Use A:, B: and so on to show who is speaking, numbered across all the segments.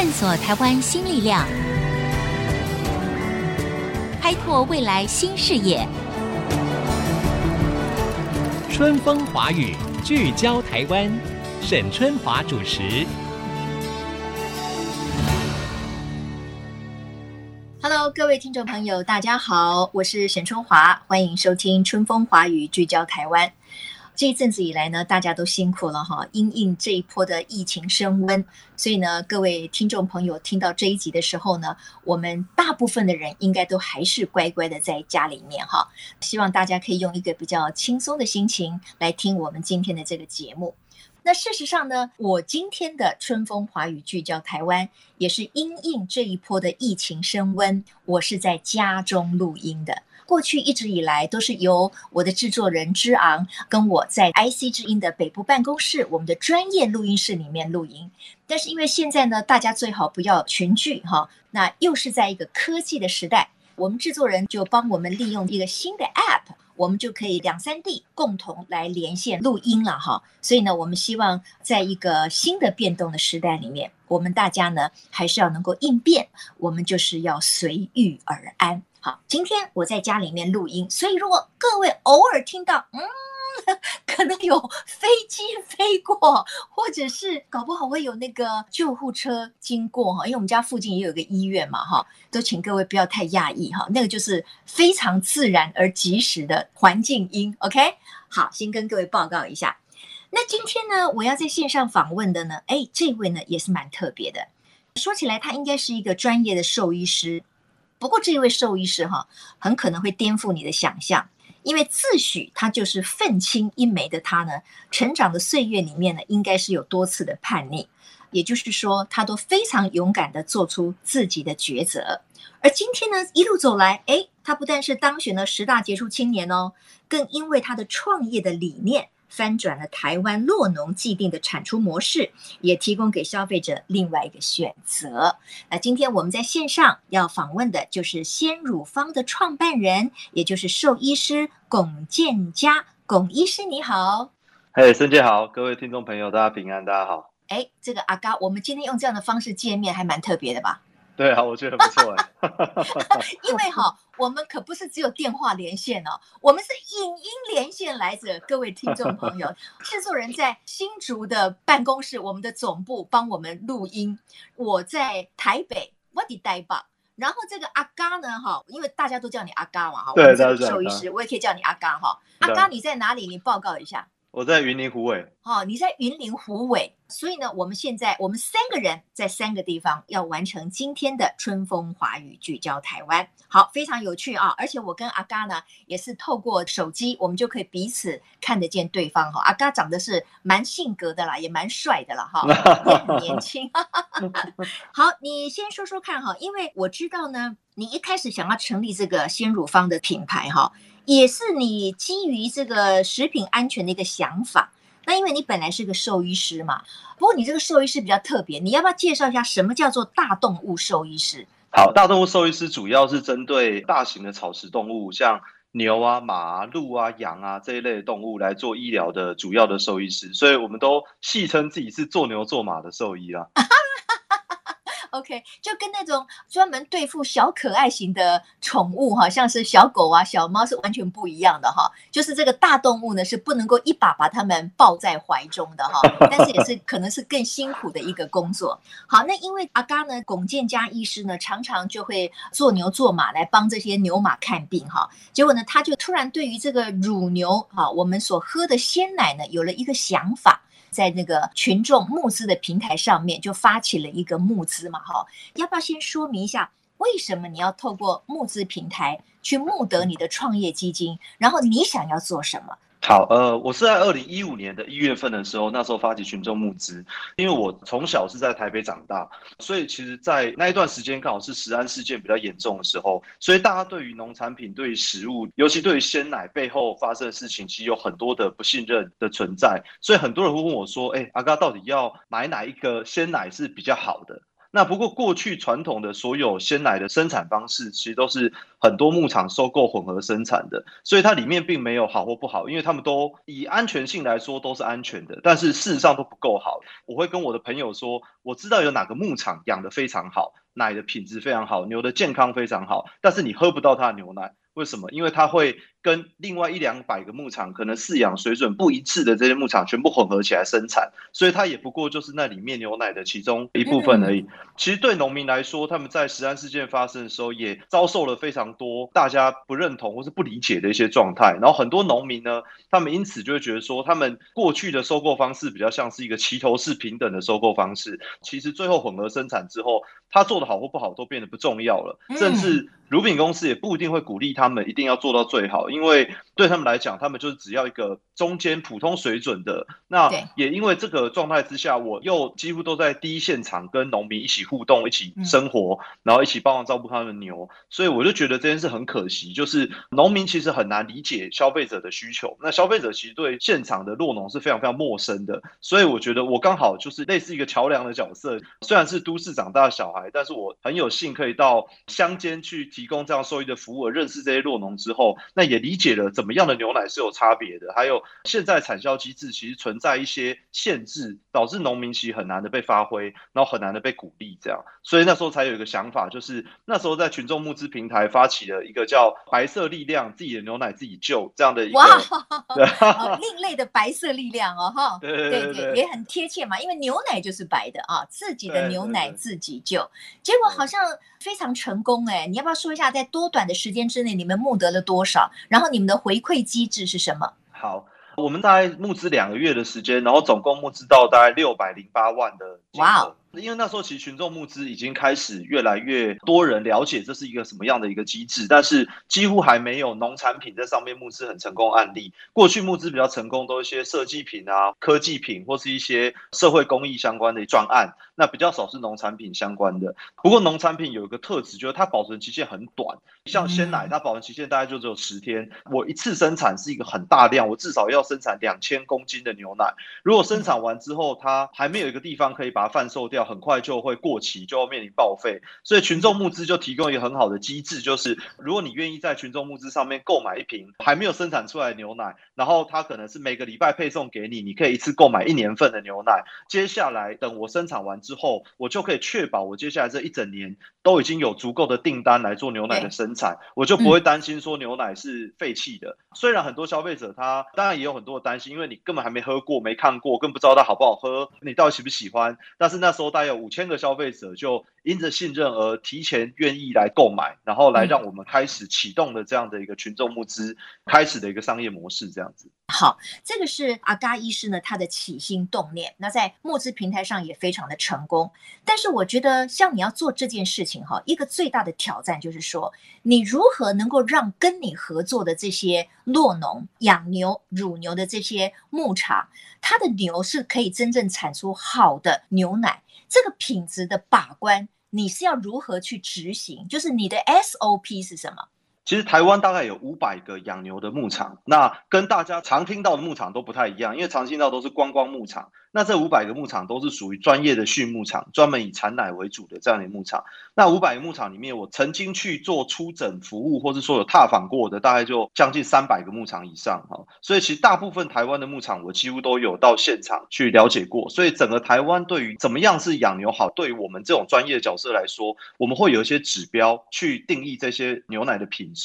A: 探索台湾新力量，开拓未来新视野。
B: 春风华语，聚焦台湾，沈春华主持。
C: Hello，各位听众朋友，大家好，我是沈春华，欢迎收听《春风华语》，聚焦台湾。这一阵子以来呢，大家都辛苦了哈，因应这一波的疫情升温，所以呢，各位听众朋友听到这一集的时候呢，我们大部分的人应该都还是乖乖的在家里面哈。希望大家可以用一个比较轻松的心情来听我们今天的这个节目。那事实上呢，我今天的春风华语聚焦台湾，也是因应这一波的疫情升温，我是在家中录音的。过去一直以来都是由我的制作人之昂跟我在 IC 之音的北部办公室，我们的专业录音室里面录音。但是因为现在呢，大家最好不要群聚哈，那又是在一个科技的时代，我们制作人就帮我们利用一个新的 App，我们就可以两三地共同来连线录音了哈。所以呢，我们希望在一个新的变动的时代里面，我们大家呢还是要能够应变，我们就是要随遇而安。今天我在家里面录音，所以如果各位偶尔听到，嗯，可能有飞机飞过，或者是搞不好会有那个救护车经过哈，因为我们家附近也有个医院嘛哈，都请各位不要太讶异哈，那个就是非常自然而及时的环境音，OK？好，先跟各位报告一下。那今天呢，我要在线上访问的呢，哎，这位呢也是蛮特别的，说起来他应该是一个专业的兽医师。不过这位兽医师哈，很可能会颠覆你的想象，因为自诩他就是愤青一枚的他呢，成长的岁月里面呢，应该是有多次的叛逆，也就是说，他都非常勇敢地做出自己的抉择。而今天呢，一路走来，诶，他不但是当选了十大杰出青年哦，更因为他的创业的理念。翻转了台湾洛农既定的产出模式，也提供给消费者另外一个选择。那今天我们在线上要访问的就是鲜乳坊的创办人，也就是兽医师龚建嘉。龚医师你好，
D: 嘿，孙姐好，各位听众朋友大家平安，大家好。
C: 哎，这个阿嘎，我们今天用这样的方式见面，还蛮特别的吧？
D: 对啊，我觉得很不错哎。
C: 因为哈，我们可不是只有电话连线哦，我们是影音连线来着。各位听众朋友，制作人在新竹的办公室，我们的总部帮我们录音。我在台北，我的台北。然后这个阿嘎呢，哈，因为大家都叫你阿嘎嘛，哈，我们这个兽医师，我也可以叫你阿嘎哈。阿嘎，你在哪里？你报告一下。
D: 我在云林湖尾。
C: 哦，你在云林湖尾，所以呢，我们现在我们三个人在三个地方要完成今天的春风华语聚焦台湾。好，非常有趣啊！而且我跟阿嘎呢也是透过手机，我们就可以彼此看得见对方哈。阿嘎长得是蛮性格的啦，也蛮帅的啦哈，也很年轻。好，你先说说看哈，因为我知道呢，你一开始想要成立这个鲜乳坊的品牌哈。也是你基于这个食品安全的一个想法。那因为你本来是个兽医师嘛，不过你这个兽医师比较特别，你要不要介绍一下什么叫做大动物兽医师？
D: 好，大动物兽医师主要是针对大型的草食动物，像牛啊、马啊、鹿啊、羊啊这一类的动物来做医疗的主要的兽医师，所以我们都戏称自己是做牛做马的兽医啦。
C: OK，就跟那种专门对付小可爱型的宠物哈，像是小狗啊、小猫是完全不一样的哈。就是这个大动物呢，是不能够一把把它们抱在怀中的哈，但是也是可能是更辛苦的一个工作。好，那因为阿嘎呢，龚建嘉医师呢，常常就会做牛做马来帮这些牛马看病哈。结果呢，他就突然对于这个乳牛啊，我们所喝的鲜奶呢，有了一个想法。在那个群众募资的平台上面，就发起了一个募资嘛，哈，要不要先说明一下，为什么你要透过募资平台去募得你的创业基金？然后你想要做什么？
D: 好，呃，我是在二零一五年的一月份的时候，那时候发起群众募资，因为我从小是在台北长大，所以其实，在那一段时间刚好是食安事件比较严重的时候，所以大家对于农产品、对于食物，尤其对于鲜奶背后发生的事情，其实有很多的不信任的存在，所以很多人会问我说：“哎，阿嘎到底要买哪一个鲜奶是比较好的？”那不过过去传统的所有鲜奶的生产方式，其实都是很多牧场收购混合生产的，所以它里面并没有好或不好，因为他们都以安全性来说都是安全的，但是事实上都不够好。我会跟我的朋友说，我知道有哪个牧场养的非常好，奶的品质非常好，牛的健康非常好，但是你喝不到它的牛奶，为什么？因为它会。跟另外一两百个牧场可能饲养水准不一致的这些牧场全部混合起来生产，所以它也不过就是那里面牛奶的其中一部分而已。其实对农民来说，他们在食安事件发生的时候也遭受了非常多大家不认同或是不理解的一些状态。然后很多农民呢，他们因此就会觉得说，他们过去的收购方式比较像是一个齐头式平等的收购方式。其实最后混合生产之后，他做的好或不好都变得不重要了，甚至乳品公司也不一定会鼓励他们一定要做到最好，因为对他们来讲，他们就是只要一个中间普通水准的。那也因为这个状态之下，我又几乎都在第一现场跟农民一起互动、一起生活，然后一起帮忙照顾他们的牛，所以我就觉得这件事很可惜，就是农民其实很难理解消费者的需求。那消费者其实对现场的落农是非常非常陌生的，所以我觉得我刚好就是类似一个桥梁的角色。虽然是都市长大的小孩，但是我很有幸可以到乡间去提供这样兽医的服务，认识这些弱农之后，那也理解了怎么样的牛奶是有差别的，还有现在产销机制其实存在一些限制，导致农民其实很难的被发挥，然后很难的被鼓励，这样，所以那时候才有一个想法，就是那时候在群众募资平台发起了一个叫“白色力量”，自己的牛奶自己救这样的一个，
C: 哇，另类的白色力量哦，哈，
D: 对对对，对，对，
C: 也很贴切嘛，因为牛奶就是白的啊，自己的牛奶自己救，结果好像非常成功哎，你要不要说一下，在多短的时间之内你们募得了多少，然后你们的回馈机制是什么？
D: 好，我们大概募资两个月的时间，然后总共募资到大概六百零八万的。
C: 哇哦！
D: 因为那时候其实群众募资已经开始越来越多人了解这是一个什么样的一个机制，但是几乎还没有农产品在上面募资很成功案例。过去募资比较成功都是一些设计品啊、科技品或是一些社会公益相关的专案，那比较少是农产品相关的。不过农产品有一个特质，就是它保存期限很短，像鲜奶，它保存期限大概就只有十天。我一次生产是一个很大量，我至少要生产两千公斤的牛奶。如果生产完之后，它还没有一个地方可以把它贩售掉，很快就会过期，就要面临报废。所以群众募资就提供一个很好的机制，就是如果你愿意在群众募资上面购买一瓶还没有生产出来的牛奶，然后它可能是每个礼拜配送给你，你可以一次购买一年份的牛奶。接下来等我生产完之后，我就可以确保我接下来这一整年都已经有足够的订单来做牛奶的生产，我就不会担心说牛奶是废弃的。虽然很多消费者他当然也有很多的担心，因为你根本还没喝过、没看过，更不知道它好不好喝，你到底喜不喜欢。但是那时候大概有五千个消费者就因着信任而提前愿意来购买，然后来让我们开始启动了这样的一个群众募资，开始的一个商业模式这样子。
C: 好，这个是阿嘎医师呢他的起心动念，那在募资平台上也非常的成成功。但是我觉得像你要做这件事情哈，一个最大的挑战就是说，你如何能够让跟你合作的这些酪农养牛、乳牛的这些牧场，它的牛是可以真正产出好的牛奶。这个品质的把关，你是要如何去执行？就是你的 SOP 是什么？
D: 其实台湾大概有五百个养牛的牧场，那跟大家常听到的牧场都不太一样，因为常听到都是观光牧场。那这五百个牧场都是属于专业的畜牧场，专门以产奶为主的这样的牧场。那五百个牧场里面，我曾经去做出诊服务，或是说有踏访过的，大概就将近三百个牧场以上哈。所以其实大部分台湾的牧场，我几乎都有到现场去了解过。所以整个台湾对于怎么样是养牛好，对于我们这种专业的角色来说，我们会有一些指标去定义这些牛奶的品质。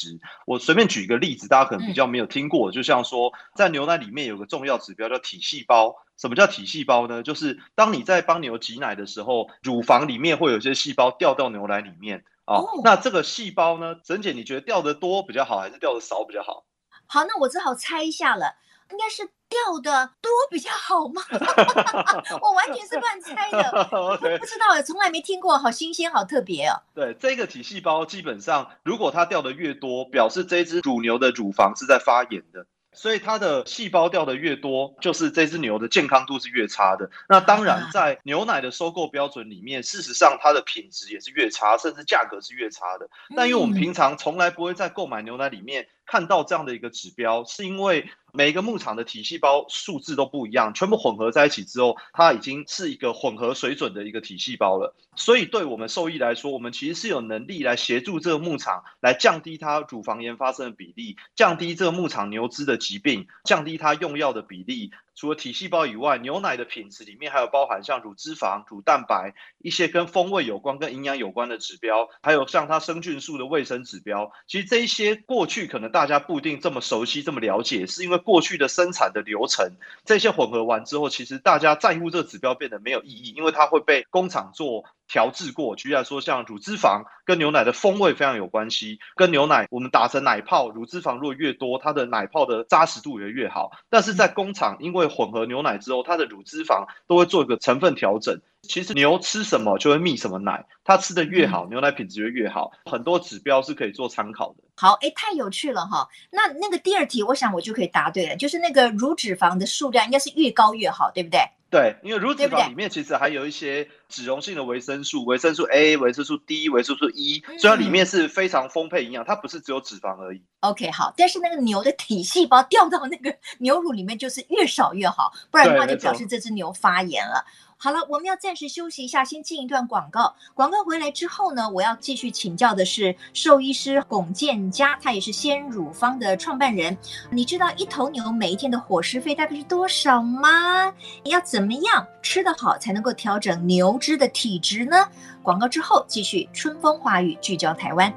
D: 我随便举一个例子，大家可能比较没有听过，就像说在牛奶里面有个重要指标叫体细胞。什么叫体细胞呢？就是当你在帮牛挤奶的时候，乳房里面会有些细胞掉到牛奶里面啊。哦，那这个细胞呢，沈姐，你觉得掉的多比较好，还是掉的少比较好？
C: 好，那我只好猜一下了，应该是掉的多比较好吗？我完全是乱猜的，Okay. 不知道，从来没听过，好新鲜，好特别哦。
D: 对，这个体细胞基本上，如果它掉的越多，表示这只乳牛的乳房是在发炎的。所以它的细胞掉的越多，就是这只牛的健康度是越差的。那当然，在牛奶的收购标准里面，事实上它的品质也是越差，甚至价格是越差的。但因为我们平常从来不会在购买牛奶里面看到这样的一个指标，是因为每一个牧场的体细胞数字都不一样，全部混合在一起之后，它已经是一个混合水准的一个体细胞了。所以对我们兽医来说，我们其实是有能力来协助这个牧场来降低它乳房炎发生的比例，降低这个牧场牛只的疾病，降低它用药的比例。除了体细胞以外，牛奶的品质里面还有包含像乳脂肪、乳蛋白一些跟风味有关、跟营养有关的指标，还有像它生菌素的卫生指标。其实这一些过去可能大家不一定这么熟悉、这么了解，是因为过去的生产的流程这些混合完之后，其实大家在乎这个指标变得没有意义，因为它会被工厂做。调制过，举例来说，像乳脂肪跟牛奶的风味非常有关系。跟牛奶我们打成奶泡，乳脂肪如果越多，它的奶泡的扎实度也越好。但是在工厂，因为混合牛奶之后，它的乳脂肪都会做一个成分调整。其实牛吃什么就会泌什么奶，它吃的越好，牛奶品质就越好。很多指标是可以做参考的。
C: 好，哎，太有趣了哈。那那个第二题，我想我就可以答对了，就是那个乳脂肪的数量应该是越高越好，对不对？
D: 对，因为乳脂肪里面其实还有一些脂溶性的维生素，维生素 A、维生素 D、维生素 E，所以它里面是非常丰沛营养，它不是只有脂肪而已。
C: OK，好，但是那个牛的体细胞掉到那个牛乳里面就是越少越好，不然的话就表示这只牛发炎了。好了，我们要暂时休息一下，先进一段广告。广告回来之后呢，我要继续请教的是兽医师龚建嘉，他也是鲜乳方的创办人。你知道一头牛每一天的伙食费大概是多少吗？你要怎么样吃得好才能够调整牛只的体质呢？广告之后继续春风华语，聚焦台湾。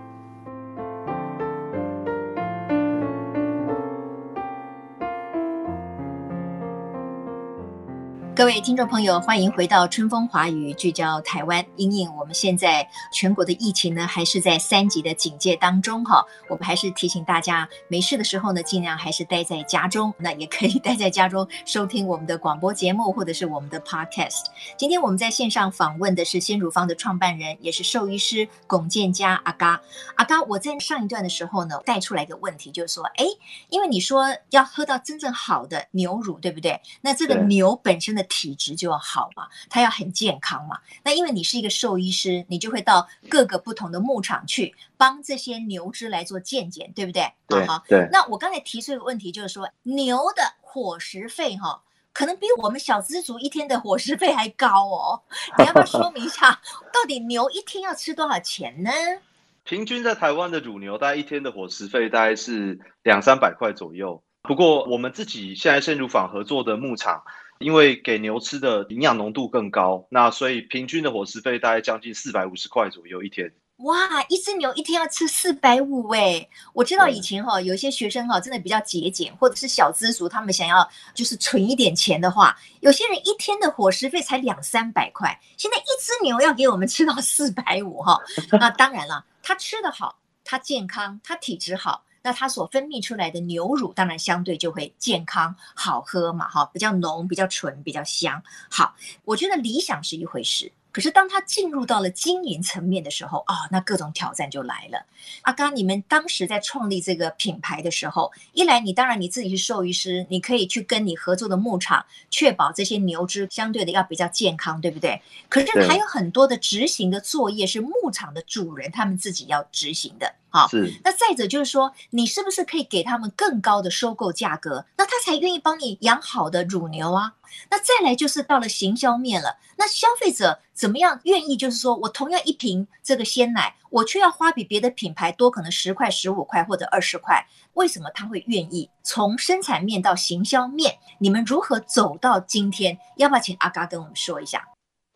C: 位听众朋友，欢迎回到春风华语，聚焦台湾。因应我们现在全国的疫情呢，还是在三级的警戒当中哈。我们还是提醒大家，没事的时候呢，尽量还是待在家中。那也可以待在家中收听我们的广播节目，或者是我们的 podcast。今天我们在线上访问的是鲜乳坊的创办人，也是兽医师龚建家阿嘎。阿嘎，我在上一段的时候呢，带出来一个问题，就是说，哎，因为你说要喝到真正好的牛乳，对不对？那这个牛本身的体质就要好嘛，它要很健康嘛。那因为你是一个兽医师，你就会到各个不同的牧场去帮这些牛只来做健检，对不对？
D: 对，
C: 好。
D: 对。
C: 那我刚才提出一个问题，就是说牛的伙食费哈，可能比我们小资族一天的伙食费还高哦。你要不要说明一下，到底牛一天要吃多少钱呢？
D: 平均在台湾的乳牛，大概一天的伙食费大概是两三百块左右。不过我们自己现在鲜乳坊合作的牧场。因为给牛吃的营养浓度更高，那所以平均的伙食费大概将近四百五十块左右一天。
C: 哇，一只牛一天要吃四百五哎！我知道以前哈、哦，有一些学生哈，真的比较节俭，或者是小资族，他们想要就是存一点钱的话，有些人一天的伙食费才两三百块。现在一只牛要给我们吃到四百五哈，那当然了，它吃得好，它健康，它体质好。那它所分泌出来的牛乳，当然相对就会健康好喝嘛，哈，比较浓、比较纯、比较香。好，我觉得理想是一回事。可是当他进入到了经营层面的时候啊、哦，那各种挑战就来了。阿刚，你们当时在创立这个品牌的时候，一来你当然你自己是兽医师，你可以去跟你合作的牧场确保这些牛只相对的要比较健康，对不对？可是还有很多的执行的作业是牧场的主人他们自己要执行的。好，是。那再者就是说，你是不是可以给他们更高的收购价格，那他才愿意帮你养好的乳牛啊？那再来就是到了行销面了，那消费者怎么样愿意？就是说我同样一瓶这个鲜奶，我却要花比别的品牌多，可能十块、十五块或者二十块，为什么他会愿意？从生产面到行销面，你们如何走到今天？要不要请阿嘎跟我们说一下？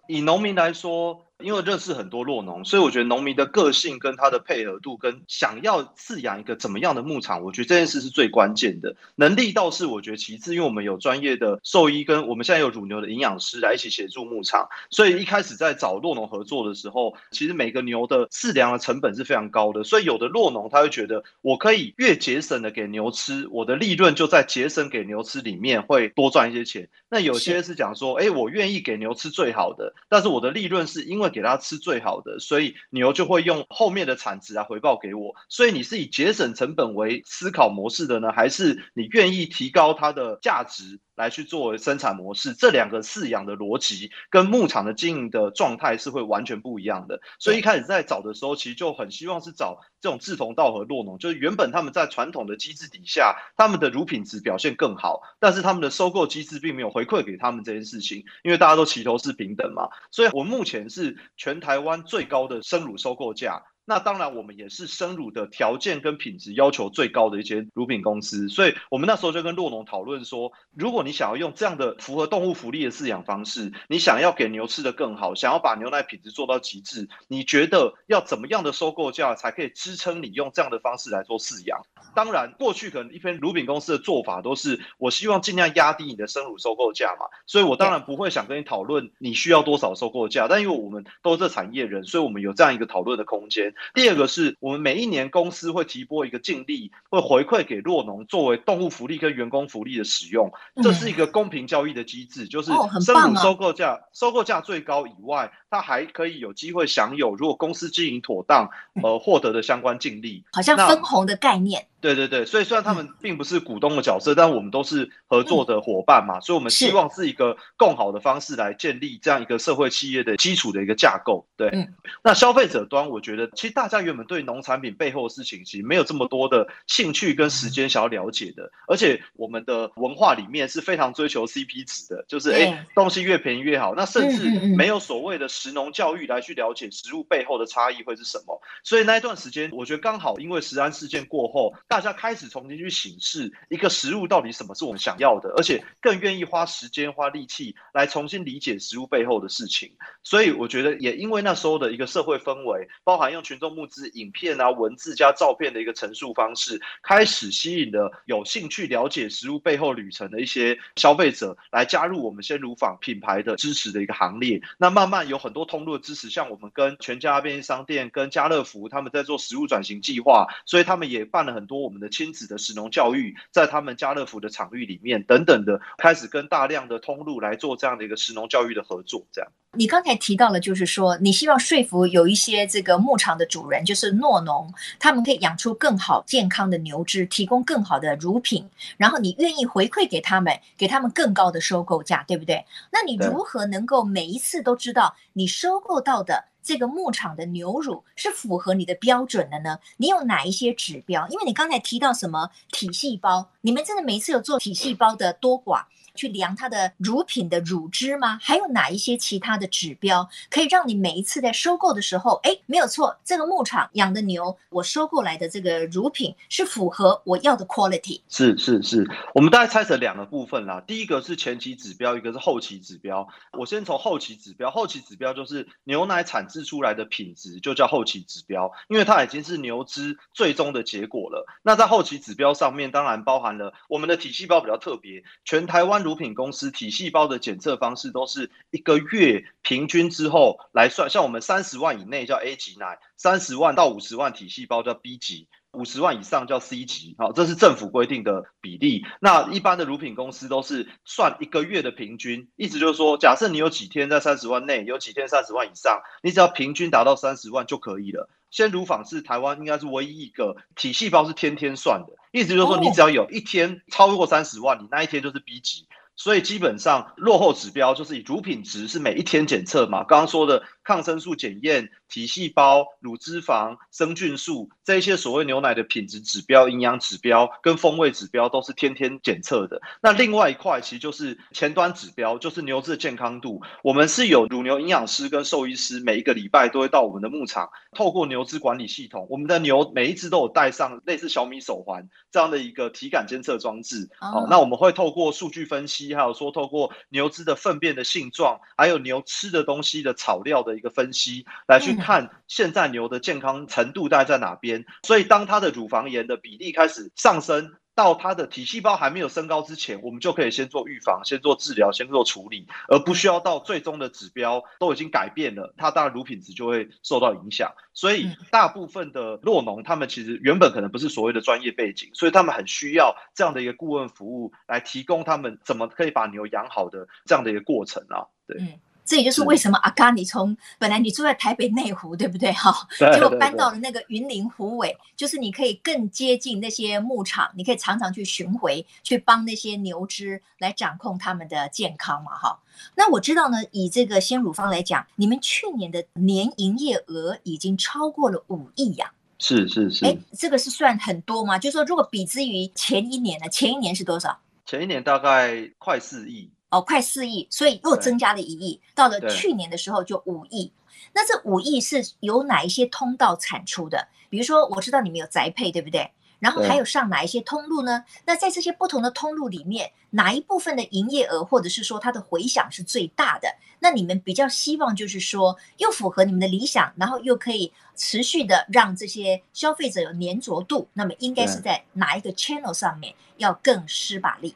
D: 以农民来说。因为认识很多落农，所以我觉得农民的个性跟他的配合度，跟想要饲养一个怎么样的牧场，我觉得这件事是最关键的。能力倒是我觉得其次，因为我们有专业的兽医，跟我们现在有乳牛的营养师来一起协助牧场，所以一开始在找落农合作的时候，其实每个牛的饲粮的成本是非常高的，所以有的落农他会觉得，我可以越节省的给牛吃，我的利润就在节省给牛吃里面会多赚一些钱。那有些是讲说，哎，我愿意给牛吃最好的，但是我的利润是因为给他吃最好的，所以牛就会用后面的产值来回报给我。所以你是以节省成本为思考模式的呢，还是你愿意提高它的价值？来去作为生产模式，这两个饲养的逻辑跟牧场的经营的状态是会完全不一样的。所以一开始在找的时候，其实就很希望是找这种志同道合落农，就是原本他们在传统的机制底下，他们的乳品质表现更好，但是他们的收购机制并没有回馈给他们这件事情，因为大家都齐头是平等嘛。所以我目前是全台湾最高的生乳收购价。那当然，我们也是生乳的条件跟品质要求最高的一些乳品公司，所以我们那时候就跟洛农讨论说，如果你想要用这样的符合动物福利的饲养方式，你想要给牛吃得更好，想要把牛奶品质做到极致，你觉得要怎么样的收购价才可以支撑你用这样的方式来做饲养？当然，过去可能一篇乳品公司的做法都是，我希望尽量压低你的生乳收购价嘛，所以我当然不会想跟你讨论你需要多少收购价，但因为我们都是产业人，所以我们有这样一个讨论的空间。第二个是我们每一年公司会提拨一个净利，会回馈给弱农作为动物福利跟员工福利的使用，这是一个公平交易的机制，就是生乳收购价收购价最高以外，它还可以有机会享有如果公司经营妥当而获得的相关净利，
C: 好像分红的概念。
D: 对对对，所以虽然他们并不是股东的角色，但我们都是合作的伙伴嘛，所以我们希望是一个更好的方式来建立这样一个社会企业的基础的一个架构。对，那消费者端，我觉得其实大家原本对农产品背后的事情其实没有这么多的兴趣跟时间想要了解的，而且我们的文化里面是非常追求 CP 值的，就是哎东西越便宜越好，那甚至没有所谓的食农教育来去了解食物背后的差异会是什么。所以那一段时间，我觉得刚好因为食安事件过后。大家开始重新去审视一个食物到底什么是我们想要的，而且更愿意花时间花力气来重新理解食物背后的事情。所以我觉得也因为那时候的一个社会氛围，包含用群众募资、影片啊、文字加照片的一个陈述方式，开始吸引了有兴趣了解食物背后旅程的一些消费者来加入我们鲜乳坊品牌的支持的一个行列。那慢慢有很多通路的支持，像我们跟全家便利商店、跟家乐福他们在做食物转型计划，所以他们也办了很多。我们的亲子的食农教育，在他们家乐福的场域里面等等的，开始跟大量的通路来做这样的一个食农教育的合作。这样，
C: 你刚才提到了，就是说你希望说服有一些这个牧场的主人，就是诺农，他们可以养出更好健康的牛只，提供更好的乳品，然后你愿意回馈给他们，给他们更高的收购价，对不对？那你如何能够每一次都知道你收购到的？这个牧场的牛乳是符合你的标准的呢？你有哪一些指标？因为你刚才提到什么体细胞，你们真的每一次有做体细胞的多寡？去量它的乳品的乳汁吗？还有哪一些其他的指标可以让你每一次在收购的时候，哎，没有错，这个牧场养的牛，我收购来的这个乳品是符合我要的 quality。
D: 是是是，我们大概拆成两个部分啦。第一个是前期指标，一个是后期指标。我先从后期指标，后期指标就是牛奶产制出来的品质，就叫后期指标，因为它已经是牛只最终的结果了。那在后期指标上面，当然包含了我们的体细胞比较特别，全台湾。乳品公司体细胞的检测方式都是一个月平均之后来算，像我们三十万以内叫 A 级奶，三十万到五十万体细胞叫 B 级，五十万以上叫 C 级。好，这是政府规定的比例。那一般的乳品公司都是算一个月的平均，意思就是说，假设你有几天在三十万内，有几天三十万以上，你只要平均达到三十万就可以了。鲜乳坊是台湾应该是唯一一个体细胞是天天算的，意思就是说，你只要有一天超过三十万，你那一天就是 B 级。所以基本上落后指标就是以乳品值是每一天检测嘛，刚刚说的抗生素检验、体细胞、乳脂肪、生菌素这一些所谓牛奶的品质指标、营养指标跟风味指标都是天天检测的。那另外一块其实就是前端指标，就是牛只的健康度。我们是有乳牛营养师跟兽医师，每一个礼拜都会到我们的牧场，透过牛只管理系统，我们的牛每一只都有戴上类似小米手环这样的一个体感监测装置。好，那我们会透过数据分析，还有说透过牛只的粪便的性状，还有牛吃的东西的草料的一个分析，来去看现在牛的健康程度大概在哪边。所以当它的乳房炎的比例开始上升，到它的体细胞还没有升高之前，我们就可以先做预防、先做治疗、先做处理，而不需要到最终的指标都已经改变了，它当然乳品质就会受到影响。所以大部分的酪农，他们其实原本可能不是所谓的专业背景，所以他们很需要这样的一个顾问服务来提供他们怎么可以把牛养好的这样的一个过程啊。对。
C: 这也就是为什么阿嘎，你从本来你住在台北内湖，对不对？哈，结果搬到了那个云林湖尾，就是你可以更接近那些牧场，你可以常常去巡回，去帮那些牛只来掌控他们的健康嘛，哈。那我知道呢，以这个鲜乳方来讲，你们去年的年营业额已经超过了五亿呀。
D: 是是是。
C: 哎，这个是算很多吗？就是说，如果比之于前一年呢？前一年是多少？
D: 前一年大概快四亿。
C: 哦，快四亿，所以又增加了一亿，到了去年的时候就五亿。那这五亿是由哪一些通道产出的？比如说，我知道你们有宅配，对不对？然后还有上哪一些通路呢？那在这些不同的通路里面，哪一部分的营业额或者是说它的回响是最大的？那你们比较希望就是说，又符合你们的理想，然后又可以持续的让这些消费者有粘着度，那么应该是在哪一个 channel 上面要更施把力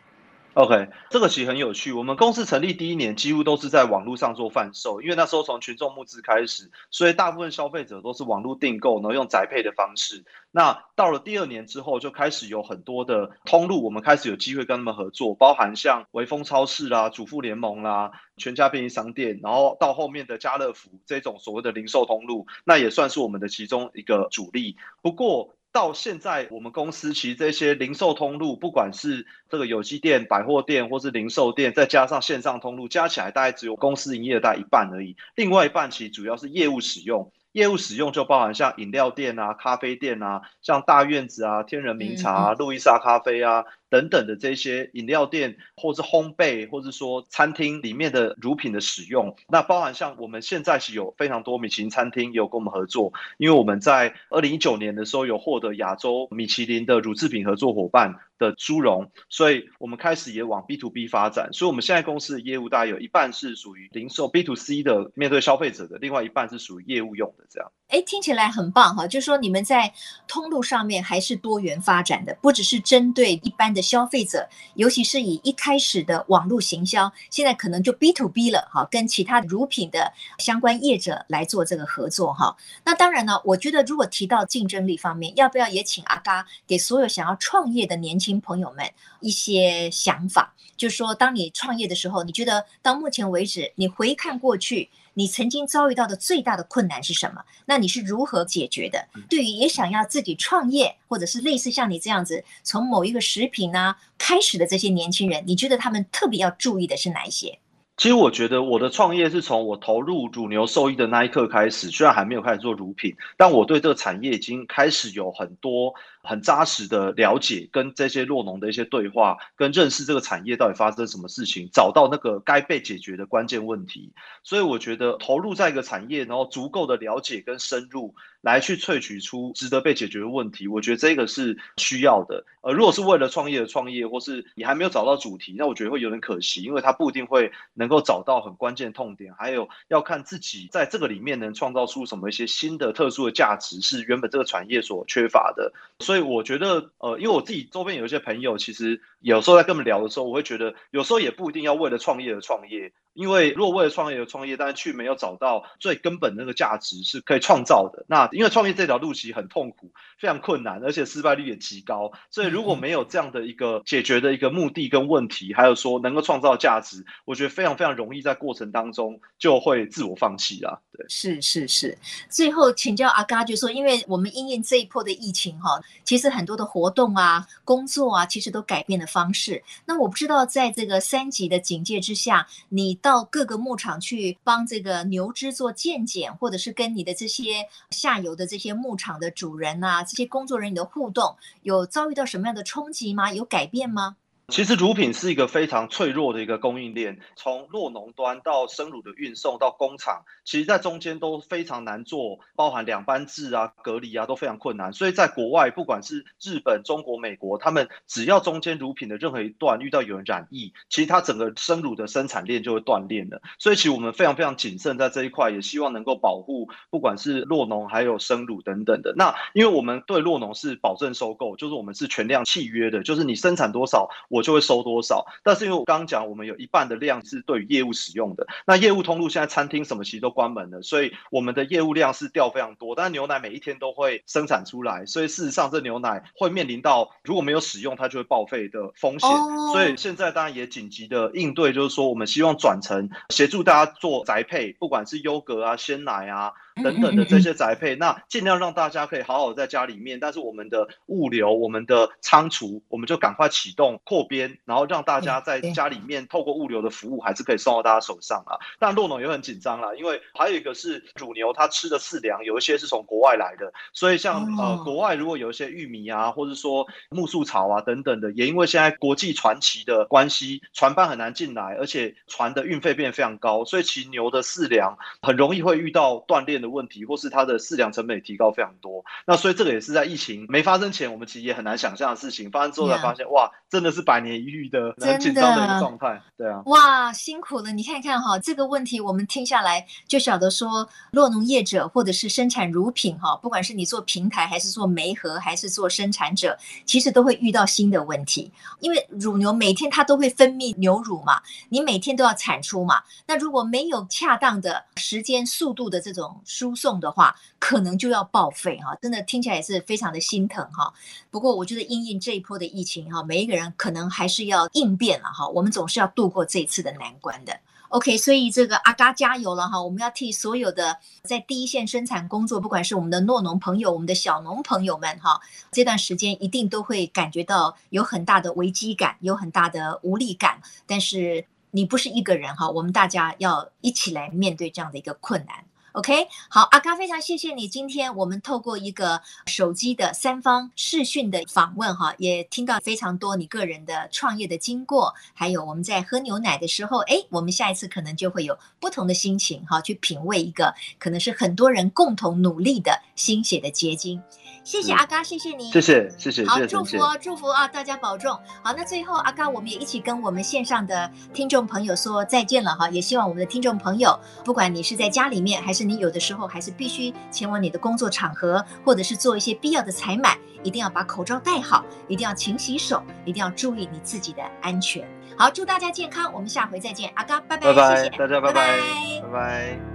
D: ？OK，这个其实很有趣。我们公司成立第一年，几乎都是在网络上做贩售，因为那时候从群众募资开始，所以大部分消费者都是网络订购，然后用宅配的方式。那到了第二年之后，就开始有很多的通路，我们开始有机会跟他们合作，包含像微风超市啦、主妇联盟啦、全家便利商店，然后到后面的家乐福这种所谓的零售通路，那也算是我们的其中一个主力。不过，到现在，我们公司其实这些零售通路，不管是这个有机店、百货店，或是零售店，再加上线上通路，加起来大概只有公司营业额大概一半而已。另外一半其实主要是业务使用，业务使用就包含像饮料店啊、咖啡店啊，像大院子啊、天人茗茶啊、路易莎咖啡啊。等等的这些饮料店，或是烘焙，或是说餐厅里面的乳品的使用，那包含像我们现在是有非常多米其林餐厅有跟我们合作，因为我们在二零一九年的时候有获得亚洲米其林的乳制品合作伙伴的殊荣，所以我们开始也往 B to B 发展，所以我们现在公司的业务大概有一半是属于零售 B to C 的面对消费者的，另外一半是属于业务用的这样。
C: 哎，听起来很棒哈，就是说你们在通路上面还是多元发展的，不只是针对一般的消费者，尤其是以一开始的网络行销，现在可能就 B to B 了哈，跟其他乳品的相关业者来做这个合作哈。那当然呢，我觉得如果提到竞争力方面，要不要也请阿嘎给所有想要创业的年轻朋友们一些想法？就是说，当你创业的时候，你觉得到目前为止，你回看过去。你曾经遭遇到的最大的困难是什么？那你是如何解决的？对于也想要自己创业，或者是类似像你这样子从某一个食品啊开始的这些年轻人，你觉得他们特别要注意的是哪一些？
D: 其实我觉得我的创业是从我投入乳牛兽医的那一刻开始，虽然还没有开始做乳品，但我对这个产业已经开始有很多。很扎实的了解，跟这些弱农的一些对话，跟认识这个产业到底发生什么事情，找到那个该被解决的关键问题。所以我觉得投入在一个产业，然后足够的了解跟深入，来去萃取出值得被解决的问题，我觉得这个是需要的。呃，如果是为了创业的创业，或是你还没有找到主题，那我觉得会有点可惜，因为它不一定会能够找到很关键的痛点。还有要看自己在这个里面能创造出什么一些新的特殊的价值，是原本这个产业所缺乏的。所以。我觉得，呃，因为我自己周边有一些朋友，其实有时候在跟我们聊的时候，我会觉得，有时候也不一定要为了创业而创业。因为如果为了创业而创业，但是却没有找到最根本的那个价值是可以创造的，那因为创业这条路其实很痛苦，非常困难，而且失败率也极高。所以如果没有这样的一个解决的一个目的跟问题，还有说能够创造价值，我觉得非常非常容易在过程当中就会自我放弃啦。对，
C: 是是是。最后请教阿嘎，就说因为我们因应这一波的疫情哈，其实很多的活动啊、工作啊，其实都改变了方式。那我不知道在这个三级的警戒之下，你。到各个牧场去帮这个牛只做健检，或者是跟你的这些下游的这些牧场的主人啊，这些工作人员的互动，有遭遇到什么样的冲击吗？有改变吗？
D: 其实乳品是一个非常脆弱的一个供应链，从酪农端到生乳的运送到工厂，其实在中间都非常难做，包含两班制啊、隔离啊都非常困难。所以在国外，不管是日本、中国、美国，他们只要中间乳品的任何一段遇到有人染疫，其实它整个生乳的生产链就会断裂了。所以其实我们非常非常谨慎在这一块，也希望能够保护不管是酪农还有生乳等等的。那因为我们对酪农是保证收购，就是我们是全量契约的，就是你生产多少。我就会收多少。但是因为我刚刚讲，我们有一半的量是对于业务使用的，那业务通路现在餐厅什么其实都关门了，所以我们的业务量是掉非常多。但是牛奶每一天都会生产出来，所以事实上这牛奶会面临到如果没有使用，它就会报废的风险。Oh. 所以现在当然也紧急的应对，就是说我们希望转成协助大家做宅配，不管是优格啊、鲜奶啊。等等的这些宅配，那尽量让大家可以好好在家里面，但是我们的物流、我们的仓储，我们就赶快启动扩编，然后让大家在家里面透过物流的服务，还是可以送到大家手上啊。但洛农也很紧张啦，因为还有一个是乳牛，它吃的饲粮有一些是从国外来的，所以像呃国外如果有一些玉米啊，或者说木树草啊等等的，也因为现在国际传奇的关系，船班很难进来，而且船的运费变得非常高，所以其牛的饲粮很容易会遇到断链的问题，或是它的饲养成本也提高非常多。那所以这个也是在疫情没发生前，我们其实也很难想象的事情。发生之后才发现.哇，真的是百年一遇的很紧张的一个状态。对啊，
C: 哇，辛苦了！你看看哈，这个问题我们听下来就晓得说，若农业者或者是生产乳品哈，不管是你做平台还是做媒合还是做生产者，其实都会遇到新的问题。因为乳牛每天它都会分泌牛乳嘛，你每天都要产出嘛。那如果没有恰当的时间、速度的这种输送，的话，可能就要报废哈，真的听起来也是非常的心疼哈。不过我觉得因应这一波的疫情哈，每一个人可能还是要应变了哈。我们总是要度过这一次的难关的。OK，所以这个阿嘎加油了哈！我们要替所有的在第一线生产工作，不管是我们的诺农朋友、我们的小农朋友们哈，这段时间一定都会感觉到有很大的危机感，有很大的无力感。但是你不是一个人哈，我们大家要一起来面对这样的一个困难。OK，好，阿咖，非常谢谢你。今天我们透过一个手机的三方视讯的访问，哈，也听到非常多你个人的创业的经过，还有我们在喝牛奶的时候，哎，我们下一次可能就会有不同的心情，哈，去品味一个可能是很多人共同努力的心血的结晶。谢谢阿嘎，谢谢你，
D: 谢谢谢谢，
C: 好，祝福哦，祝福啊，大家保重。好，那最后阿嘎，我们也一起跟我们线上的听众朋友说再见了哈，也希望我们的听众朋友，不管你是在家里面，还是你有的时候还是必须前往你的工作场合，或者是做一些必要的采买，一定要把口罩戴好，一定要勤洗手，一定要注意你自己的安全。好，祝大家健康，我们下回再见，阿嘎，拜拜，
D: 拜拜，
C: 谢谢
D: 大家，拜拜，拜拜。拜拜。